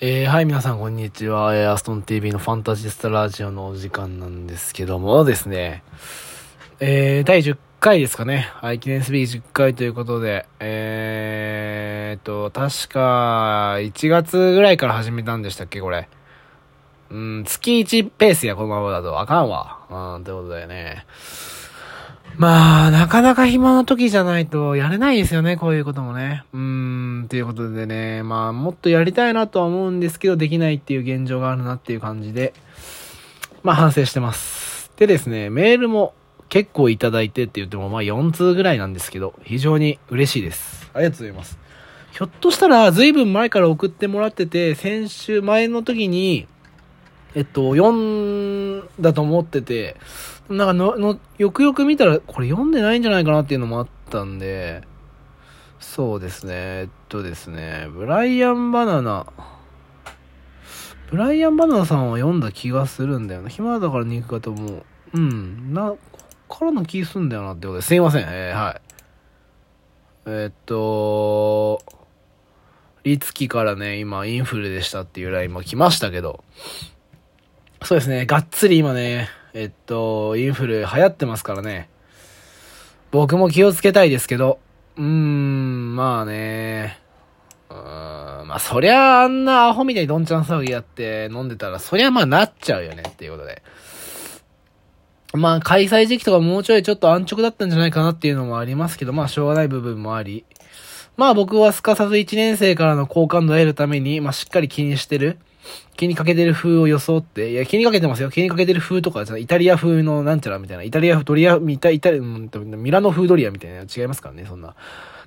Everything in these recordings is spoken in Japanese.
えー、はい、皆さん、こんにちは。えー、アストン TV のファンタジスタラジオのお時間なんですけどもですね、えー、第10回ですかね。はい、記念すべき10回ということで、えーと、確か、1月ぐらいから始めたんでしたっけ、これ。うん、月1ペースや、このままだと。あかんわ。うん、ということでね。まあ、なかなか暇な時じゃないとやれないですよね、こういうこともね。うーん、ということでね、まあ、もっとやりたいなとは思うんですけど、できないっていう現状があるなっていう感じで、まあ、反省してます。でですね、メールも結構いただいてって言っても、まあ、4通ぐらいなんですけど、非常に嬉しいです。ありがとうございます。ひょっとしたら、ずいぶん前から送ってもらってて、先週前の時に、えっと、4だと思ってて、なんかの、の、よくよく見たら、これ読んでないんじゃないかなっていうのもあったんで、そうですね、えっとですね、ブライアン・バナナ、ブライアン・バナナさんは読んだ気がするんだよな。暇だから肉かと思う。うん、な、こっからの気すんだよなってことですいません、えー、はい。え、っと、リツキからね、今インフルでしたっていうラインも来ましたけど、そうですね、がっつり今ね、えっと、インフル流行ってますからね。僕も気をつけたいですけど、うーん、まあね、うーん、まあそりゃあんなアホみたいにどんちゃん騒ぎやって飲んでたら、そりゃまあなっちゃうよねっていうことで。まあ開催時期とかもうちょいちょっと安直だったんじゃないかなっていうのもありますけど、まあしょうがない部分もあり。まあ僕はすかさず1年生からの好感度を得るために、まあしっかり気にしてる。気にかけてる風を装って、いや、気にかけてますよ。気にかけてる風とか、イタリア風のなんちゃらみたいな、イタリア風ドリア、イタ、イタリア、ミラノ風ドリアみたいな違いますからね、そんな。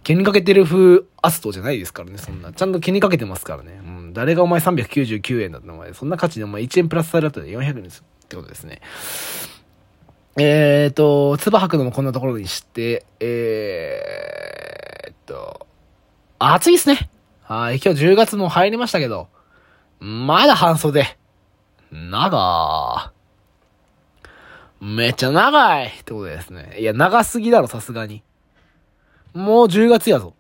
気にかけてる風アストじゃないですからね、そんな。ちゃんと気にかけてますからね。うん。誰がお前399円だったお前。そんな価値でお前1円プラスされると400円ですってことですね。えーと、唾吐くのもこんなところにして、えーと、暑いっすね。はい、今日10月も入りましたけど、まだ半袖。長めっちゃ長いってことですね。いや、長すぎだろ、さすがに。もう10月やぞ。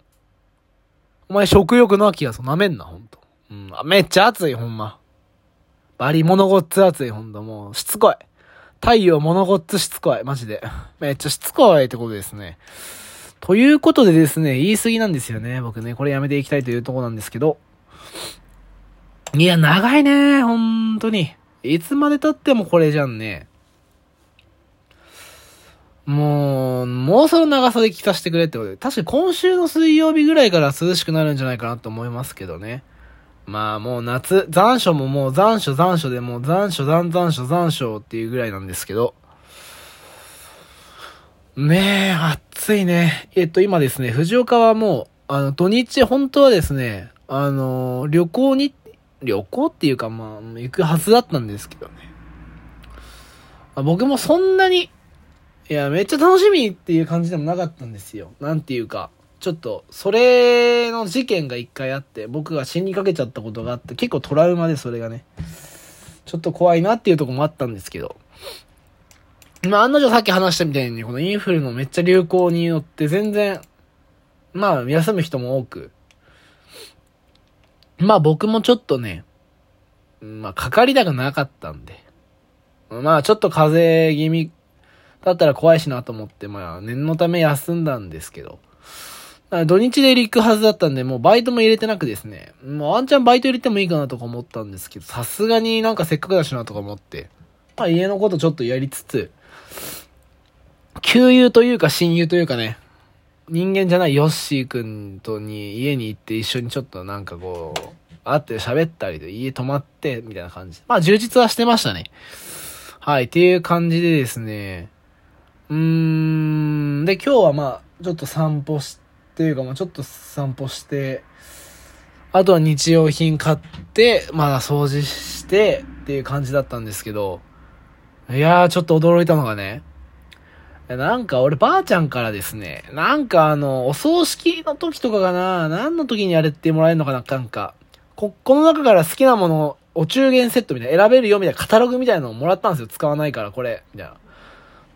お前食欲の秋やぞ。なめんな、ほんと。うん、めっちゃ暑い、ほんま。バリ物ごっつ暑い、ほんと。もう、しつこい。太陽物ごっつしつこい、マジで。めっちゃしつこいってことですね。ということでですね、言い過ぎなんですよね。僕ね、これやめていきたいというとこなんですけど。いや、長いね、本当に。いつまで経ってもこれじゃんね。もう、もうその長さで聞かせてくれってことで。確かに今週の水曜日ぐらいから涼しくなるんじゃないかなと思いますけどね。まあもう夏、残暑ももう残暑残暑でもう残暑残残暑残暑っていうぐらいなんですけど。ねえ、暑いね。えっと今ですね、藤岡はもう、あの土日本当はですね、あの、旅行に旅行っていうかまあ、行くはずだったんですけどね。まあ、僕もそんなに、いや、めっちゃ楽しみっていう感じでもなかったんですよ。なんていうか、ちょっと、それの事件が一回あって、僕が死にかけちゃったことがあって、結構トラウマでそれがね、ちょっと怖いなっていうとこもあったんですけど、まあ、案の定さっき話したみたいに、このインフルのめっちゃ流行によって全然、まあ、休む人も多く、まあ僕もちょっとね、まあかかりたくなかったんで、まあちょっと風邪気味だったら怖いしなと思って、まあ念のため休んだんですけど、土日で行くはずだったんで、もうバイトも入れてなくですね、もうワンチャンバイト入れてもいいかなとか思ったんですけど、さすがになんかせっかくだしなとか思って、まあ家のことちょっとやりつつ、旧友というか親友というかね、人間じゃないヨッシーくんとに家に行って一緒にちょっとなんかこう、会って喋ったりで家泊まって、みたいな感じ。まあ充実はしてましたね。はい、っていう感じでですね。うーん、で今日はまあ、ちょっと散歩し、ていうかまあちょっと散歩して、あとは日用品買って、まあ掃除してっていう感じだったんですけど、いやーちょっと驚いたのがね、なんか俺ばあちゃんからですね、なんかあの、お葬式の時とかかな、何の時にやれってもらえるのかな、なんか、こ、この中から好きなもの、お中元セットみたいな、選べるよみたいなカタログみたいなのをもらったんですよ。使わないからこれ、みたいな。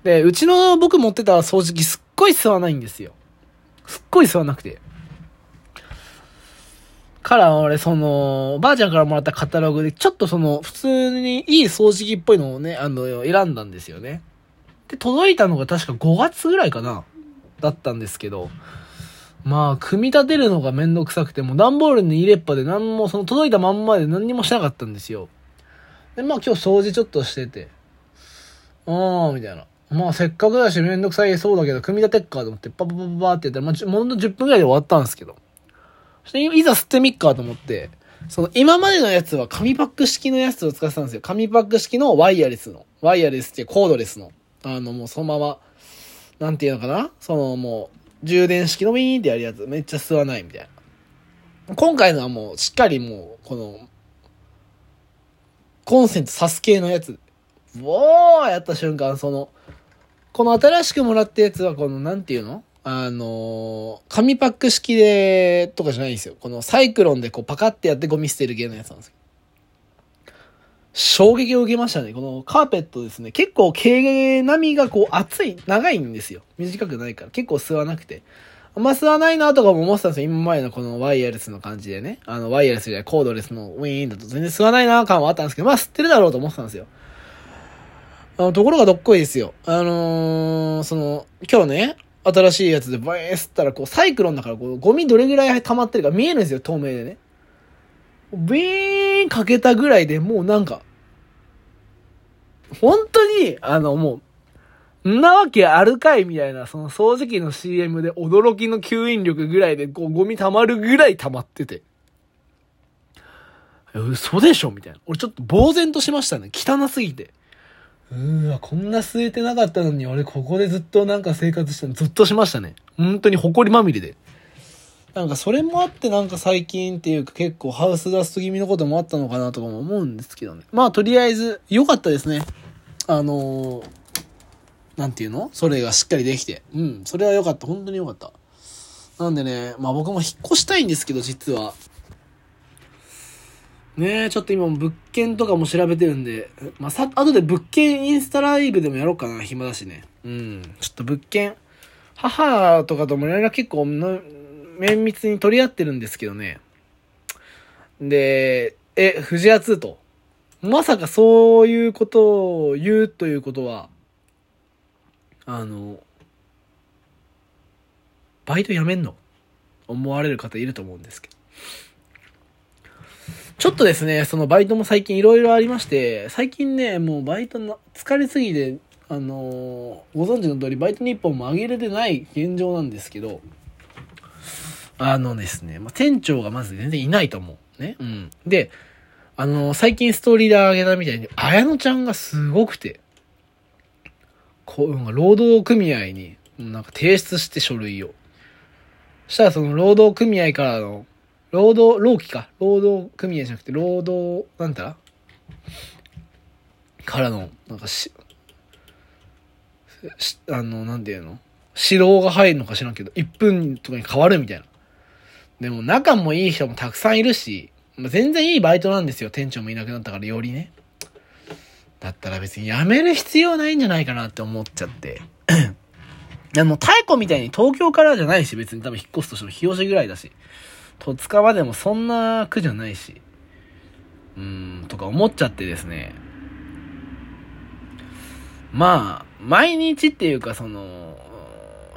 で、うちの僕持ってた掃除機すっごい吸わないんですよ。すっごい吸わなくて。から俺、その、ばあちゃんからもらったカタログで、ちょっとその、普通にいい掃除機っぽいのをね、あの、選んだんですよね。で、届いたのが確か5月ぐらいかなだったんですけど、まあ、組み立てるのがめんどくさくて、もう段ボールに入れっぱで何も、その届いたまんまで何にもしなかったんですよ。で、まあ今日掃除ちょっとしてて、あー、みたいな。まあせっかくだしめんどくさいそうだけど、組み立てっかと思って、パパパパパってやったら、まあ、もの10分ぐらいで終わったんですけど。そしていざ吸ってみっかと思って、その今までのやつは紙パック式のやつを使ってたんですよ。紙パック式のワイヤレスの。ワイヤレスってコードレスの。あのもうそのまま、なんていうのかな？そのもう、充電式のウィーンってやるやつ。めっちゃ吸わないみたいな。今回のはもう、しっかりもう、この、コンセント挿す系のやつ。おーやった瞬間、その、この新しくもらったやつは、この、なんていうの？あの紙パック式で、とかじゃないんですよ。このサイクロンでこうパカってやってゴミ捨てる系のやつなんですよ。衝撃を受けましたね。このカーペットですね。結構毛並みがこう厚い、長いんですよ。短くないから。結構吸わなくて。あんま吸わないなとかも思ってたんですよ。今までのこのワイヤレスの感じでね。あの、ワイヤレスじゃない、コードレスのウィーンだと全然吸わないな感はあったんですけど、まあ吸ってるだろうと思ってたんですよ。あの、ところがどっこいですよ。あのー、その、今日ね、新しいやつでバイーン吸ったら、こう、サイクロンだから、こう、ゴミどれぐらい溜まってるか見えるんですよ、透明でね。ビーンかけたぐらいでもうなんか、本当に、あの、もう、んなわけあるかいみたいな、その掃除機の CM で驚きの吸引力ぐらいで、こう、ゴミ溜まるぐらい溜まってて。嘘でしょみたいな。俺ちょっと呆然としましたね。汚すぎて。うーわ、こんな吸えてなかったのに、俺ここでずっとなんか生活したのずっとしましたね。本当に埃まみれで。なんかそれもあってなんか最近っていうか結構ハウスダスト気味のこともあったのかなとかも思うんですけどね。まあとりあえず良かったですね。あのー、なんていうのそれがしっかりできて。うん、それは良かった。本当に良かった。なんでね、まあ僕も引っ越したいんですけど、実は。ねえ、ちょっと今物件とかも調べてるんで、まあ、さ、後で物件インスタライブでもやろうかな、暇だしね。うん。ちょっと物件、母とかとも連絡結構綿密に取り合ってるんですけどね。で、え、藤谷2と。まさかそういうことを言うということは、あの、バイト辞めんの？思われる方いると思うんですけど。ちょっとですね、そのバイトも最近いろいろありまして、最近ね、もうバイトの疲れすぎて、あの、ご存知の通りバイト日本も上げれてない現状なんですけど、あのですね、まあ、店長がまず全然いないと思う。ね。うん。で、あの、最近ストーリーで上げたみたいに、綾乃ちゃんがすごくて、こう、労働組合に、なんか提出して書類を。したらその労働組合からの労働、労基か。労働組合じゃなくて、労働、なんたら？からの、なんかし、し、あの、なんていうの？指導が入るのか知らんけど、1分とかに変わるみたいな。でも仲もいい人もたくさんいるし、ま、全然いいバイトなんですよ。店長もいなくなったからよりね。だったら別に辞める必要ないんじゃないかなって思っちゃって。でも、太鼓みたいに東京からじゃないし、別に多分引っ越すとしても日吉ぐらいだし。戸塚までもそんな苦じゃないし、うーん、とか思っちゃってですね。まあ、毎日っていうかその、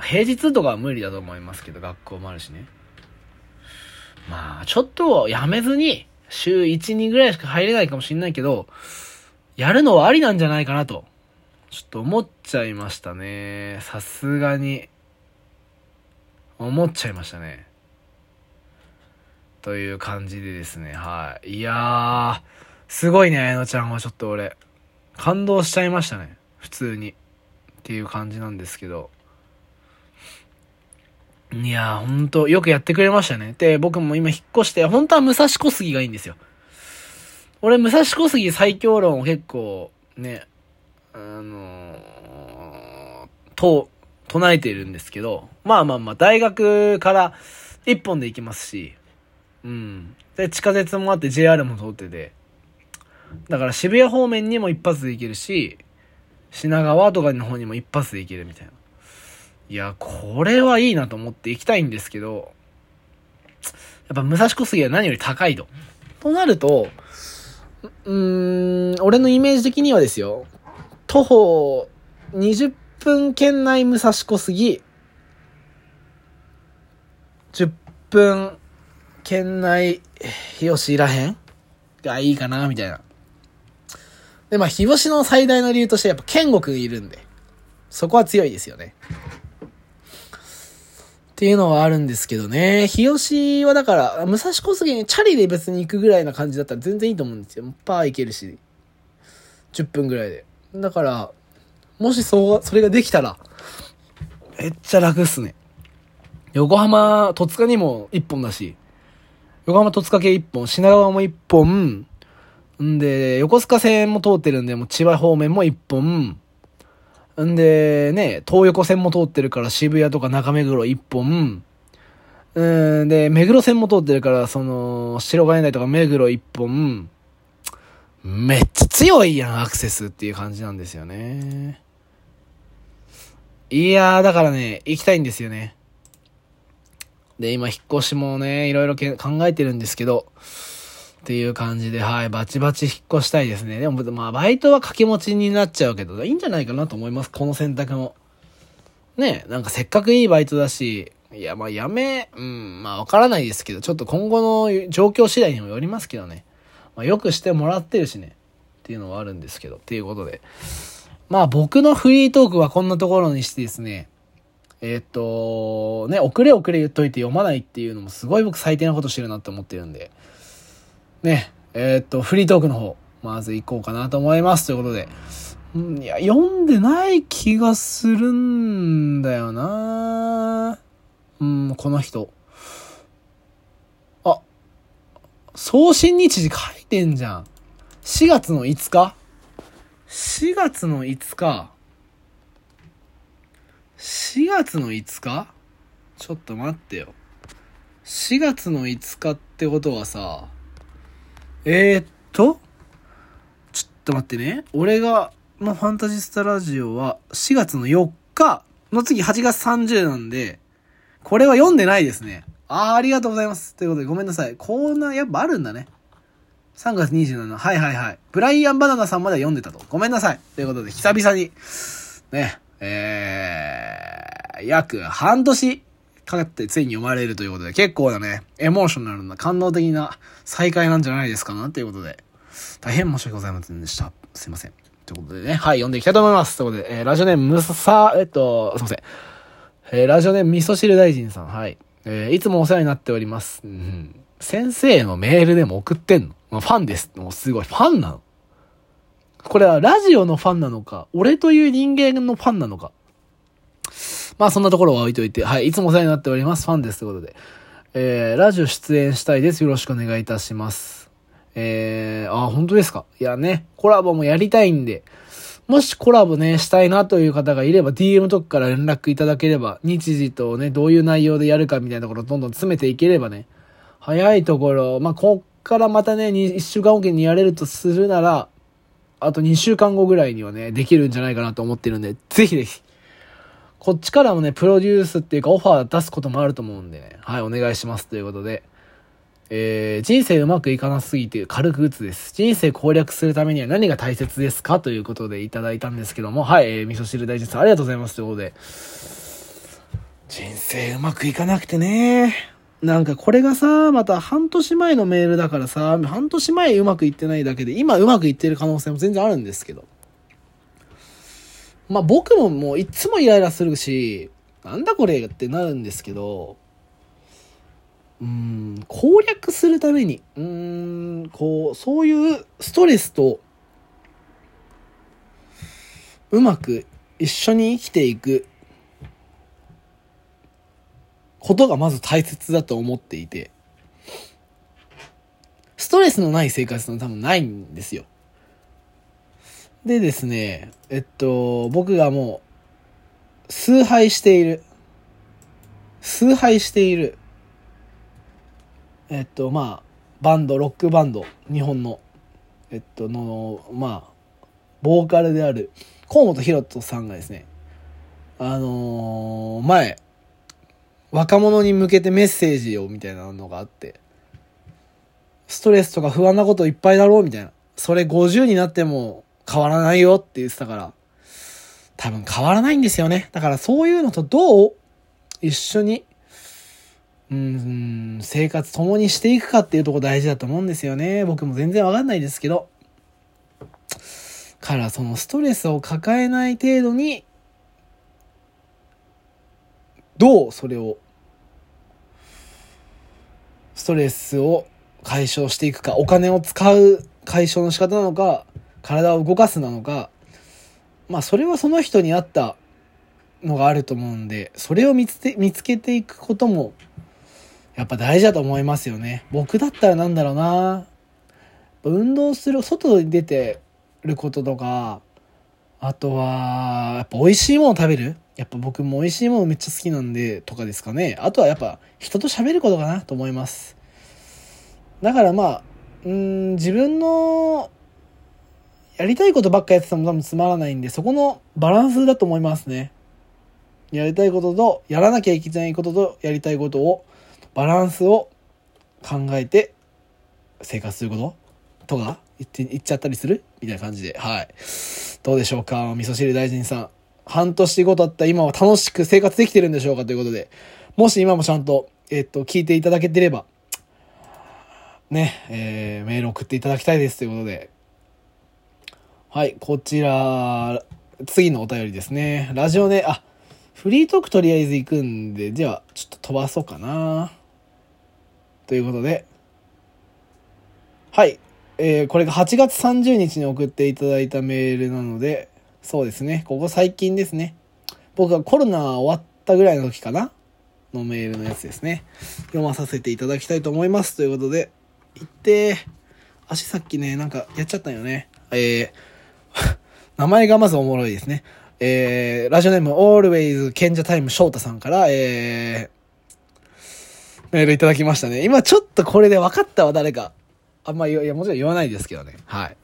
平日とかは無理だと思いますけど、学校もあるしね。まあ、ちょっとやめずに、週1、2ぐらいしか入れないかもしんないけど、やるのはありなんじゃないかなと、ちょっと思っちゃいましたね。さすがに。思っちゃいましたね。という感じでですね、はい。いやー、すごいね、あやのちゃんはちょっと俺、感動しちゃいましたね。普通に。っていう感じなんですけど。いやー、ほんと、よくやってくれましたね。で、僕も今引っ越して、本当は武蔵小杉がいいんですよ。俺、武蔵小杉最強論を結構、ね、あのー、と、唱えてるんですけど、まあまあまあ、大学から一本で行きますし、うん。で、地下鉄もあって JR も通ってて。だから渋谷方面にも一発で行けるし、品川とかの方にも一発で行けるみたいな。いや、これはいいなと思って行きたいんですけど、やっぱ武蔵小杉は何より高いと。となると、うーん、俺のイメージ的にはですよ、徒歩20分圏内武蔵小杉、10分県内日吉らへん？がいいかな、みたいな。で、まあ、日吉の最大の理由としてやっぱ剣国いるんで、そこは強いですよね。っていうのはあるんですけどね。日吉はだから、武蔵小杉にチャリで別に行くぐらいな感じだったら全然いいと思うんですよ。パー行けるし。10分ぐらいで。だから、もしそう、それができたら、めっちゃ楽っすね。横浜、戸塚にも1本だし、横浜戸塚系1本、品川も1本、んで、横須賀線も通ってるんで、もう千葉方面も1本、んで、ね、東横線も通ってるから渋谷とか中目黒1本、うんで、目黒線も通ってるから、その、白金台とか目黒1本、めっちゃ強いやん、アクセスっていう感じなんですよね。いやー、だからね、行きたいんですよね。で、今、引っ越しもね、いろいろ考えてるんですけど、っていう感じで、はい、バチバチ引っ越したいですね。でも、まあ、バイトは掛け持ちになっちゃうけど、いいんじゃないかなと思います、この選択も。ねなんかせっかくいいバイトだし、いや、まあ、やめ、うん、まあ、わからないですけど、ちょっと今後の状況次第にもよりますけどね。まあ、よくしてもらってるしね。っていうのはあるんですけど、っていうことで。まあ、僕のフリートークはこんなところにしてですね、え、っと、ね、遅れ遅れ言っといて読まないっていうのもすごい僕最低なことしてるなって思ってるんで、ね、えー、っと、フリートークの方、まず行こうかなと思います。ということで、んいや、読んでない気がするんだよなうん、この人。あ、送信日時書いてんじゃん。4月の5日 ?4 月の5日。4月の5日？ちょっと待ってよ。4月の5日ってことはさ、えー、っと、ちょっと待ってね。俺が、のファンタジスタラジオは4月の4日の次8月30なんで、これは読んでないですね。ああ、ありがとうございます。ということでごめんなさい。コーナーやっぱあるんだね。3月27。はいはいはい。ブライアンバナナさんまでは読んでたと。ごめんなさい。ということで、久々に、ね、えー、約半年かかってついに読まれるということで、結構なね、エモーショナルな感動的な再会なんじゃないですかなということで、大変申し訳ございませんでした。すいません。ということでね、はい、読んでいきたいと思います。ということで、えー、ラジオネーム、むさ、えっと、すいません。えー、ラジオネーム、味噌汁大臣さん、はい。えー、いつもお世話になっております。うん、先生のメールでも送ってんの？まあ、ファンです。もうすごい、ファンなの。これはラジオのファンなのか、俺という人間のファンなのか。まあそんなところは置いといて、はい、いつもお世話になっております。ファンです。ということで。えー、ラジオ出演したいです。よろしくお願いいたします。えー、あ、本当ですか？いやね、コラボもやりたいんで、もしコラボね、したいなという方がいれば、DM とかから連絡いただければ、日時とね、どういう内容でやるかみたいなところどんどん詰めていければね、早いところ、まあ、こっからまたね、1週間おきにやれるとするなら、あと2週間後ぐらいにはね、できるんじゃないかなと思ってるんで、ぜひぜひ、こっちからもね、プロデュースっていうかオファー出すこともあると思うんでね、はい、お願いします。ということで、えー、人生うまくいかなすぎて軽く打つです。人生攻略するためには何が大切ですか？ということでいただいたんですけども、はい、えー、味噌汁大臣さんありがとうございます。ということで、人生うまくいかなくてね、なんかこれがさ、また半年前のメールだからさ、半年前うまくいってないだけで、今うまくいってる可能性も全然あるんですけど。まあ僕ももういつもイライラするし、なんだこれってなるんですけど、うん、攻略するために、うん、こう、そういうストレスと、うまく一緒に生きていくことがまず大切だと思っていて、ストレスのない生活の多分ないんですよ。でですね、えっと、僕がもう、崇拝している、崇拝している、えっと、まあ、バンド、ロックバンド、日本の、えっと、の、まあ、ボーカルである、河本ロ人さんがですね、あのー、前、若者に向けてメッセージをみたいなのがあって、ストレスとか不安なこといっぱいだろうみたいな。それ50になっても変わらないよって言ってたから、多分変わらないんですよね。だからそういうのとどう一緒に、うん、生活共にしていくかっていうとこ大事だと思うんですよね。僕も全然わかんないですけど。からそのストレスを抱えない程度に、どうそれを、ストレスを解消していくか、お金を使う解消の仕方なのか、体を動かすなのか、まあそれはその人に合ったのがあると思うんで、それを見つけ見つけていくことも、やっぱ大事だと思いますよね。僕だったらなんだろうな運動する、外に出てることとか、あとは、やっぱ美味しいもの食べる？やっぱ僕も美味しいものめっちゃ好きなんで、とかですかね。あとはやっぱ人と喋ることかなと思います。だからまあ、うん、自分のやりたいことばっかやってても多分つまらないんで、そこのバランスだと思いますね。やりたいことと、やらなきゃいけないことと、やりたいことを、バランスを考えて生活することとか言って、言っちゃったりする？みたいな感じで。はい。どうでしょうか味噌汁大臣さん。半年後だった今は楽しく生活できてるんでしょうかということで。もし今もちゃんと、えっと、聞いていただけてれば、ね、えー、メール送っていただきたいですということで。はい、こちら、次のお便りですね。ラジオで、あ、フリートークとりあえず行くんで、では、ちょっと飛ばそうかな。ということで、はい、えー、これが8月30日に送っていただいたメールなので、そうですね、ここ最近ですね。僕がコロナ終わったぐらいの時かなのメールのやつですね。読まさせていただきたいと思います。ということで、行って、足さっきね、なんかやっちゃったよね。えー、名前がまずおもろいですね。えー、ラジオネーム、always 賢者タイム翔太さんから、えー、メールいただきましたね。今ちょっとこれで分かったわ、誰か。あんまり、いや、もちろん言わないですけどね。はい。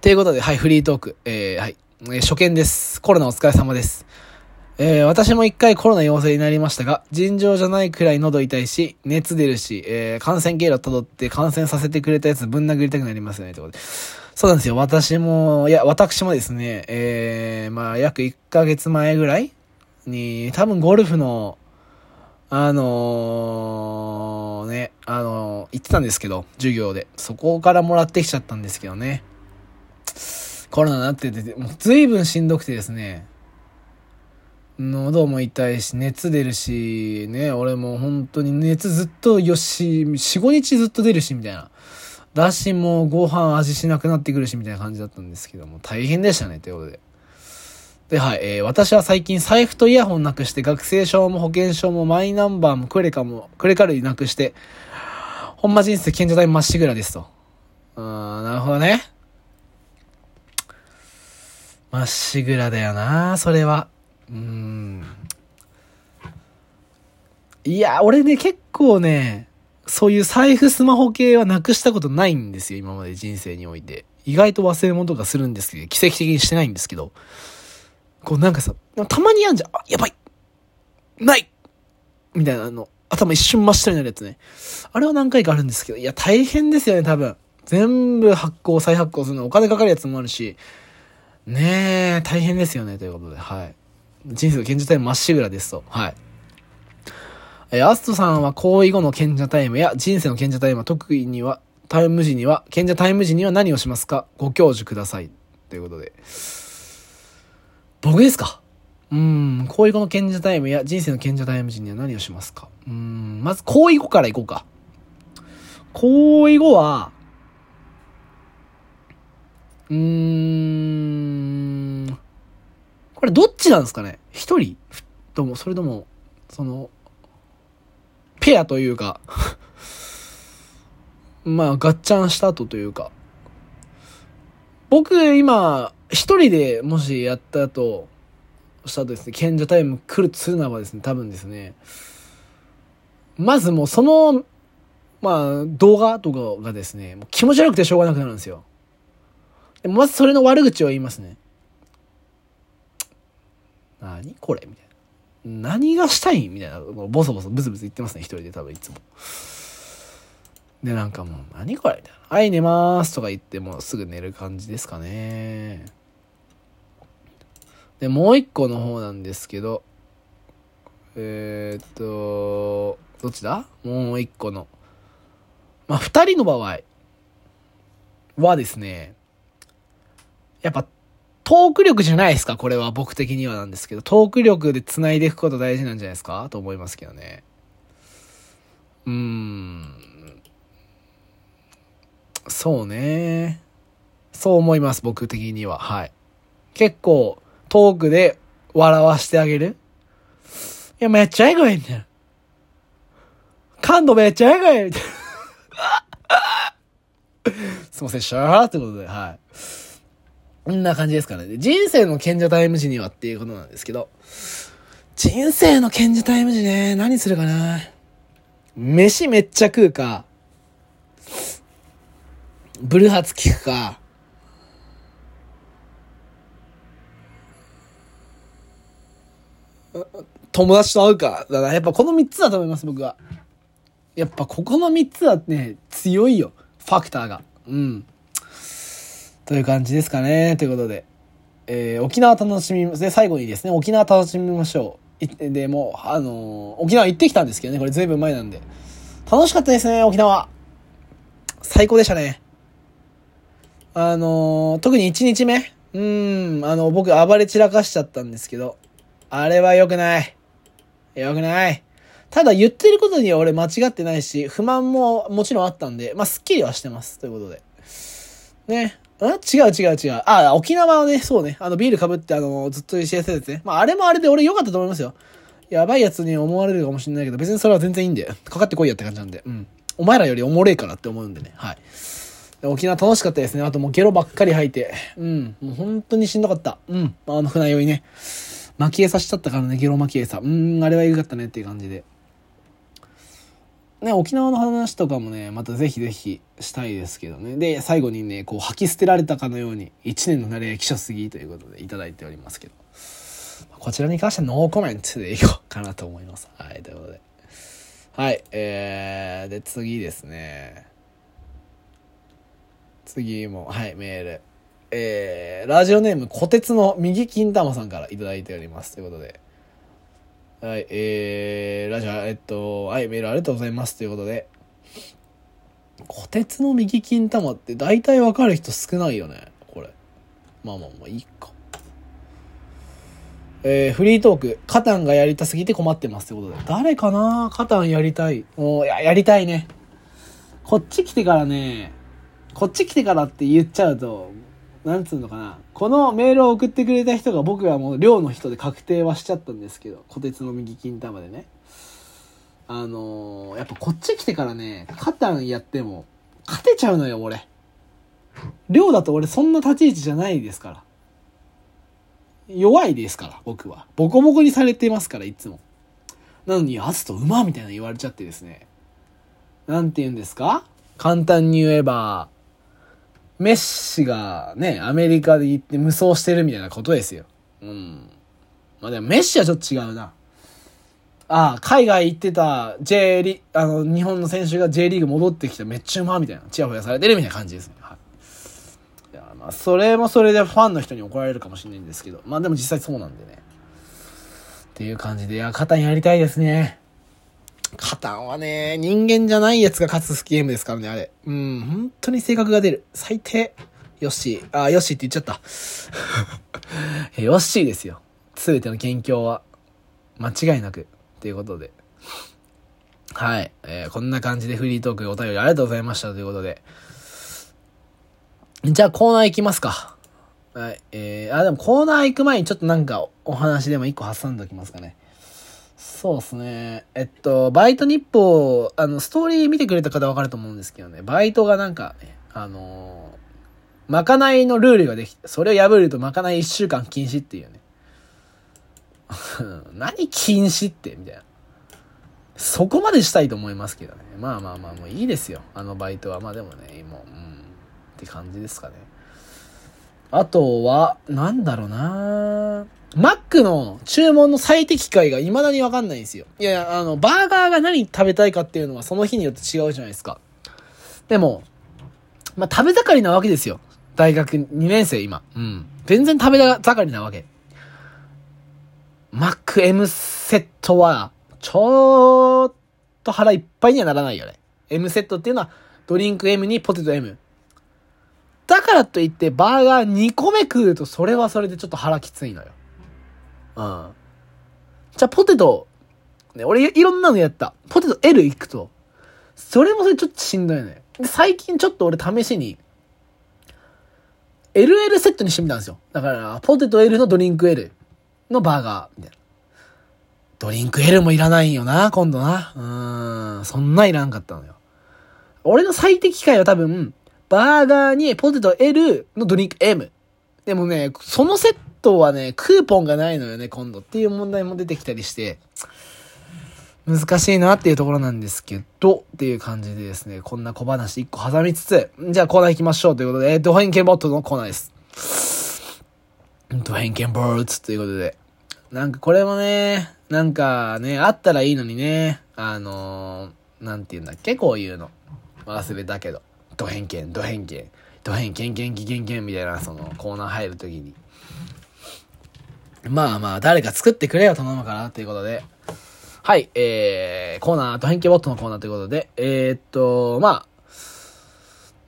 ということで、はい、フリートーク。えー、はい。えー、初見です。コロナお疲れ様です。えー、私も一回コロナ陽性になりましたが、尋常じゃないくらい喉痛いし、熱出るし、えー、感染経路辿って感染させてくれたやつぶん殴りたくなりますよね、ということで。そうなんですよ。私も、いや、私もですね、えー、まあ、約1ヶ月前ぐらいに、多分ゴルフの、あのー、ね、あのー、行ってたんですけど、授業で。そこからもらってきちゃったんですけどね。コロナになってて、もう随分しんどくてですね、喉も痛いし、熱出るし、ね、俺も本当に熱ずっとよし、4、5日ずっと出るし、みたいな。だし、もうご飯味しなくなってくるし、みたいな感じだったんですけども、大変でしたね、ということで。で、はい、えー、私は最近財布とイヤホンなくして、学生証も保険証もマイナンバーもクレカも、クレカ類なくして、ほんま人生賢者代まっしぐらですと。あーん、なるほどね。まっしぐらだよな、それは。うーん。いや、俺ね、結構ね、そういう財布、スマホ系はなくしたことないんですよ、今まで人生において。意外と忘れ物とかするんですけど、奇跡的にしてないんですけど。こうなんかさ、たまにあんじゃん。あ、やばいないみたいなあの、頭一瞬真っ白になるやつね。あれは何回かあるんですけど、いや、大変ですよね、多分。全部発行、再発行するのお金かかるやつもあるし。ねえ、大変ですよね、ということで、はい。人生の賢者タイムまっしぐらですと。はい。えアストさんは行為後の賢者タイムや人生の賢者タイムは特には、タイム時には、賢者タイム時には何をしますか？ご教授ください。ということで。僕ですか？うん、行為後の賢者タイムや人生の賢者タイム時には何をしますか？うん、まず行為後から行こうか。行為後は、うーん、これどっちなんですかね？一人？とも、それとも、その、ペアというか まあ、ガッチャンした後というか、僕、今、一人でもしやった後、したとですね、賢者タイム来るとするならばですね、多分ですね、まずもうその、まあ、動画とかがですね、もう気持ち悪くてしょうがなくなるんですよ。でまずそれの悪口を言いますね。何これみたいな何がしたいみたいな、ボソボソブツブツ言ってますね、一人で多分いつも。で、なんかもう、何これみたいな。はい、寝まーすとか言ってもうすぐ寝る感じですかね。で、もう一個の方なんですけど、えー、っと、どっちだ？もう一個の。まあ、二人の場合はですね、やっぱ、トーク力じゃないですか？これは僕的にはなんですけど、トーク力で繋いでいくこと大事なんじゃないですか？と思いますけどね。うーん。そうね。そう思います、僕的には。はい。結構、トークで笑わしてあげる？いや、めっちゃエグいみたいな。感度めっちゃエグいみたいな。すいません、シャーってことで、はい。こんな感じですからね。人生の賢者タイム時にはっていうことなんですけど、人生の賢者タイム時ね、何するかな。飯めっちゃ食うか、ブルーハツ聞くか、友達と会うか。だからやっぱこの3つだと思います、僕は。やっぱここの3つはね、強いよ。ファクターが。うん。という感じですかね。ということで。えー、沖縄楽しみます。で、最後にですね、沖縄楽しみましょう。で、もう、あのー、沖縄行ってきたんですけどね、これずいぶん前なんで。楽しかったですね、沖縄。最高でしたね。あのー、特に1日目。うん、あの、僕暴れ散らかしちゃったんですけど、あれは良くない。良くない。ただ言ってることには俺間違ってないし、不満ももちろんあったんで、まあ、すっきりはしてます。ということで。ね。ん違う違う違う。あ、沖縄はね、そうね。あの、ビール被ってあの、ずっと一緒やってたやつね。まあ、あれもあれで俺良かったと思いますよ。やばいやつに思われるかもしれないけど、別にそれは全然いいんで。かかってこいやって感じなんで。うん。お前らよりおもれえからって思うんでね。はい。沖縄楽しかったですね。あともうゲロばっかり吐いて。うん。もう本当にしんどかった。うん。あの船酔いね。巻き餌しちゃったからね、ゲロ巻き餌。うん、あれはエグかったねっていう感じで。ね、沖縄の話とかもね、またぜひぜひしたいですけどね。で、最後にね、こう吐き捨てられたかのように、1年の慣れやきしょすぎということでいただいておりますけど。こちらに関してはノーコメントでいこうかなと思います。はい、ということで。はい、えー、で、次ですね。次も、はい、メール。えー、ラジオネーム、小鉄の右金玉さんからいただいております。ということで。はい、えー、ラジオ、えっと、はい、メールありがとうございます。ということで。小鉄の右金玉って大体わかる人少ないよね。これ。まあまあまあ、いいか。えー、フリートーク、カタンがやりたすぎて困ってますってことで。誰かな？カタンやりたい。もう、や、やりたいね。こっち来てからね、こっち来てからって言っちゃうと、なんつうのかな。このメールを送ってくれた人が僕はもう寮の人で確定はしちゃったんですけど、小鉄の右金玉でね。あのー、やっぱこっち来てからね、カタンやっても、勝てちゃうのよ、俺。寮だと俺そんな立ち位置じゃないですから。弱いですから、僕は。ボコボコにされてますから、いつも。なのに、アツと馬みたいな言われちゃってですね。なんて言うんですか？簡単に言えば、メッシがね、アメリカで行って無双してるみたいなことですよ。うん。まあでもメッシはちょっと違うな。ああ、海外行ってた J リ、あの、日本の選手が J リーグ戻ってきためっちゃうまみたいな、チヤホヤされてるみたいな感じですね。はい。いや、まあ、それもそれでファンの人に怒られるかもしれないんですけど、まあでも実際そうなんでね。っていう感じで、いや、肩にやりたいですね。カタンはね、人間じゃないやつが勝つゲームですからね、あれ。うん、本当に性格が出る。最低。ヨッシー。あ、ヨッシーって言っちゃった。ヨッシーですよ。すべての元凶は。間違いなく。ということで。はい。えー、こんな感じでフリートークお便りありがとうございましたということで。じゃあコーナー行きますか。はい。えー、あ、でもコーナー行く前にちょっとなんかお話でも一個挟んでおきますかね。そうですね。えっと、バイト日報、あの、ストーリー見てくれた方わかると思うんですけどね、バイトがなんかね、あのー、まかないのルールができて、それを破るとまかない1週間禁止っていうね。何禁止って、みたいな。そこまでしたいと思いますけどね。まあまあまあ、もういいですよ。あのバイトは。まあでもね、もう、うん、って感じですかね。あとは、なんだろうな Mac の注文の最適解が未だにわかんないんですよ。いやいや、あの、バーガーが何食べたいかっていうのはその日によって違うじゃないですか。でも、まあ、食べ盛りなわけですよ。大学2年生今。うん。全然食べ盛りなわけ。Mac M セットは、ちょっと腹いっぱいにはならないよね。M セットっていうのは、ドリンク M にポテト M。だからといって、バーガー2個目食うと、それはそれでちょっと腹きついのよ。うん。じゃあ、ポテト、ね、俺いろんなのやった。ポテト L 行くと、それもそれちょっとしんどいね。で、最近ちょっと俺試しに、LL セットにしてみたんですよ。だから、ポテト L のドリンク L のバーガー、みたいな。ドリンク L もいらないよな、今度な。うーん、そんないらんかったのよ。俺の最適解は多分、バーガーにポテト L のドリンク M。でもね、そのセットはね、クーポンがないのよね、今度っていう問題も出てきたりして、難しいなっていうところなんですけど、っていう感じでですね、こんな小話一個挟みつつ、じゃあコーナー行きましょうということで、ド変ンケボットのコーナーです。ド変ンケンボットということで、なんかこれもね、なんかね、あったらいいのにね、あのー、なんて言うんだっけ、こういうの。忘れたけど。ド偏見、ド偏見、ド偏見、見気見見みたいな、そのコーナー入るときに。まあまあ、誰か作ってくれよ、頼むかな、ということで。はい、えー、コーナー、ド偏見ボットのコーナーということで、えー、っと、まあ、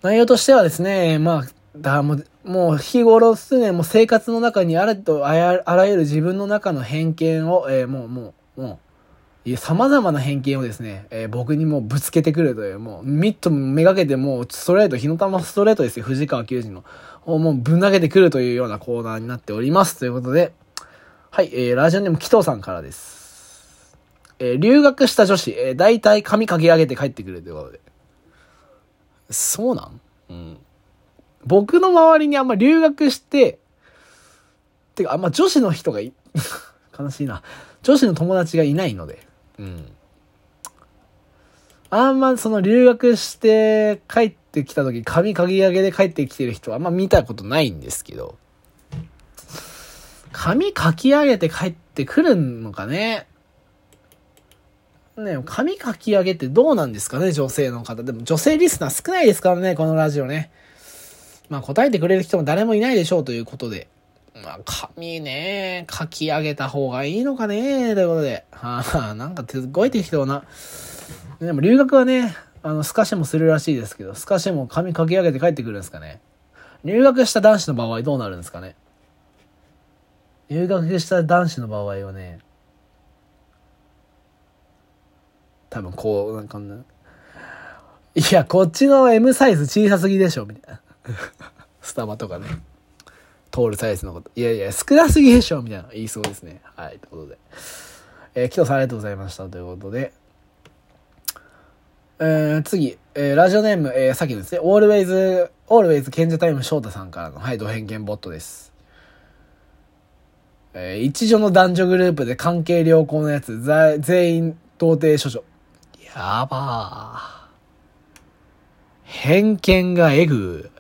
内容としてはですね、まあ、だもう、もう日頃すね、もう生活の中にあるとあらゆる自分の中の偏見を、えー、もう、もう、もう、様々な偏見をですね、えー、僕にもぶつけてくるという、もう、ミットめがけてもうストレート、火の玉ストレートですよ、藤川球児の。をもうぶん投げてくるというようなコーナーになっております。ということで、はい、えー、ラジオネーム紀藤さんからです。えー、留学した女子、えー、大体髪かき上げて帰ってくるということで。そうなん？うん。僕の周りにあんま留学して、てか、あんま女子の人がい、悲しいな。女子の友達がいないので、うん。あんまその留学して帰ってきた時、髪かぎ上げで帰ってきてる人はあんま見たことないんですけど、髪かき上げて帰ってくるのかね？ね、髪かき上げってどうなんですかね、女性の方。でも女性リスナー少ないですからね、このラジオね。まあ答えてくれる人も誰もいないでしょうということで。まあ髪ね、書き上げた方がいいのかね、ということで。はあ、なんかすごい適当な。でも留学はね、あの、スカシもするらしいですけど、スカシも髪書き上げて帰ってくるんですかね。留学した男子の場合どうなるんですかね。留学した男子の場合はね、多分こう、なんかいや、こっちの M サイズ小さすぎでしょ、みたいな。スタバとかね。通るサイズのこと。いやいや、少なすぎでしょみたいな言いそうですね。はい、ということで。えー、キトさんありがとうございました。ということで。えー、次、えー、ラジオネーム、えー、さっきのですね、always, always 賢者タイム翔太さんからの、はい、ド偏見ボットです。えー、一女の男女グループで関係良好のやつ、全員童貞処女。やばー。偏見がえぐ。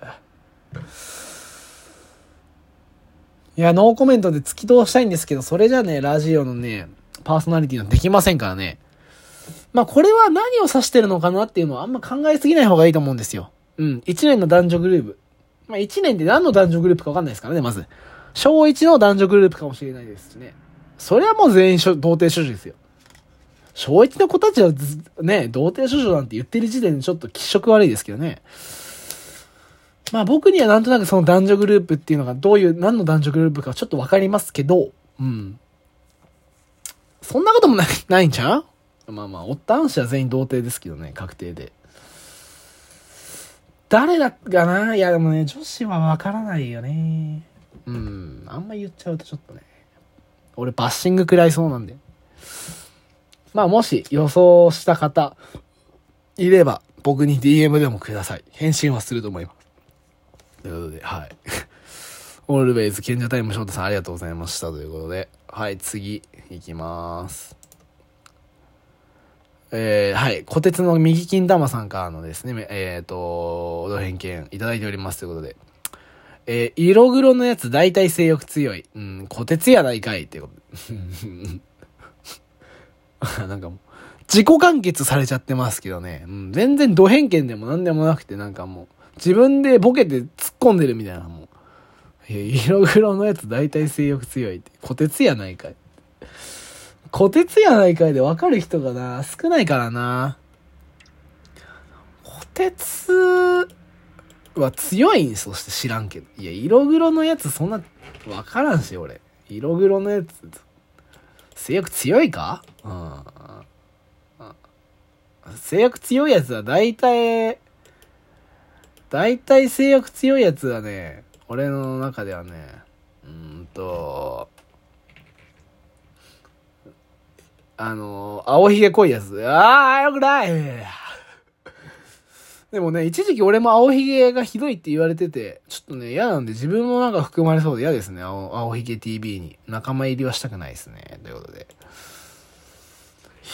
いや、ノーコメントで突き通したいんですけど、それじゃね、ラジオのね、パーソナリティのできませんからね。まあ、これは何を指してるのかなっていうのはあんま考えすぎない方がいいと思うんですよ。うん。1年の男女グループ。まあ、1年で何の男女グループかわかんないですからね、まず。小1の男女グループかもしれないですしね。それはもう全員童貞処女ですよ。小1の子たちはね、童貞処女なんて言ってる時点でちょっと気色悪いですけどね。まあ僕にはなんとなくその男女グループっていうのがどういう、何の男女グループかちょっとわかりますけど、うん。そんなこともない、ないんちゃう？まあまあ、おったんしは全員童貞ですけどね、確定で。誰だかな？いやでもね、女子はわからないよね。うん。あんま言っちゃうとちょっとね。俺バッシング食らいそうなんで。まあもし予想した方いれば僕に DM でもください。返信はすると思います。ということで、はい。オールウェイズ、賢者タイムショートさんありがとうございました。ということで、はい、次、いきまーす。えー、はい、小鉄の右金玉さんからのですね、えっ、ー、と、お偏見いただいておりますということで、えー、色黒のやつ大体性欲強い。うん、小鉄やないかいってこと。なんかもう、自己完結されちゃってますけどね。うん、全然ド偏見でも何でもなくて、なんかもう、自分でボケて突っ込んでるみたいな、もう。いや、色黒のやつ大体性欲強いって。小鉄やないかい。小鉄やないかいで分かる人がな、少ないからな。小鉄は強いんそして知らんけど。いや、色黒のやつそんな、分からんし、俺。色黒のやつ、性欲強いか？うん。性欲強いやつは大体、大体性欲強いやつはね、俺の中ではね、うんと、あの、青ひげ濃いやつ。ああ、よくない でもね、一時期俺も青ひげがひどいって言われてて、ちょっとね、嫌なんで自分もなんか含まれそうで嫌ですね、青青ひげ TV に。仲間入りはしたくないですね。ということで。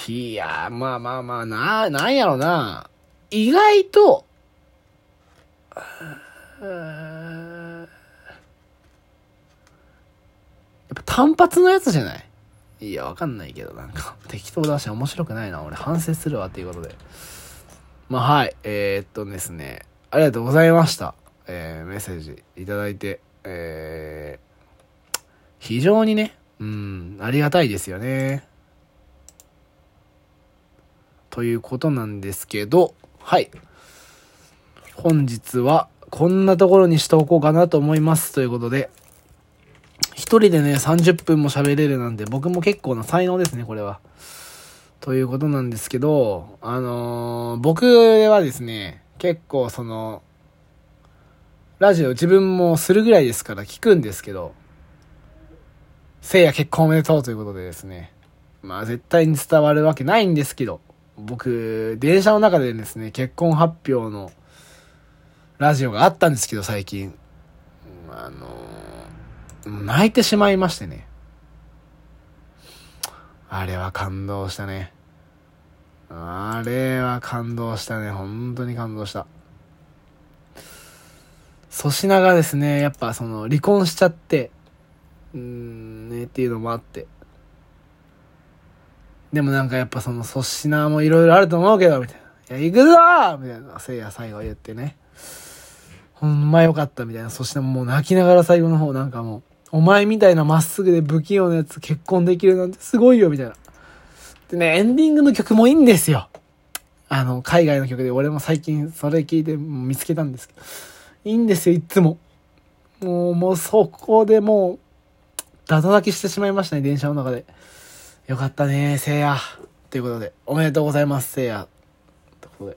いやまあまあまあ、な、なんやろな。意外と、やっぱ単発のやつじゃない？いや、わかんないけど、なんか、適当だし面白くないな。俺反省するわっていうことで。まあはい、えー、っとですね、ありがとうございました。えー、メッセージいただいて、えー、非常にね、うん、ありがたいですよね。ということなんですけど、はい。本日はこんなところにしておこうかなと思います。ということで、一人でね、30分も喋れるなんて僕も結構な才能ですね、これは。ということなんですけど、あのー、僕はですね、結構その、ラジオ自分もするぐらいですから聞くんですけど、せいや結婚おめでとうということでですね、まあ絶対に伝わるわけないんですけど、僕、電車の中でですね、結婚発表のラジオがあったんですけど、最近。あの泣いてしまいましてね。あれは感動したね。あれは感動したね。本当に感動した。粗品がですね、やっぱその離婚しちゃって、うーん、ね、っていうのもあって。でもなんかやっぱその粗品もいろいろあると思うけど、みたいな。いや、行くぞみたいな、せいや最後言ってね。ほんまよかったみたいな。そしてもう泣きながら最後の方なんかもう、お前みたいなまっすぐで不器用なやつ結婚できるなんてすごいよ、みたいな。でね、エンディングの曲もいいんですよ。あの、海外の曲で俺も最近それ聞いて見つけたんですけど。いいんですよ、いつも。もう、もうそこでもう、ダダ泣きしてしまいましたね、電車の中で。よかったね、せいや。ということで、おめでとうございます、せいや。ということで。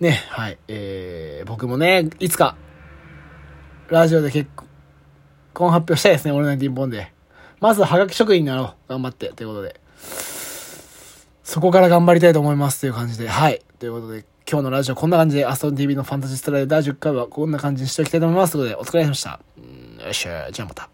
ね、はい。えー、僕もね、いつか、ラジオで結婚発表したいですね、俺のティンポンで。まず、はがき職員になろう。頑張って。ということで。そこから頑張りたいと思います。という感じで。はい。ということで、今日のラジオこんな感じで、アストン TV のファンタジストライ第10回はこんな感じにしておきたいと思います。ということで、お疲れ様でした。よっしゃ、じゃあまた。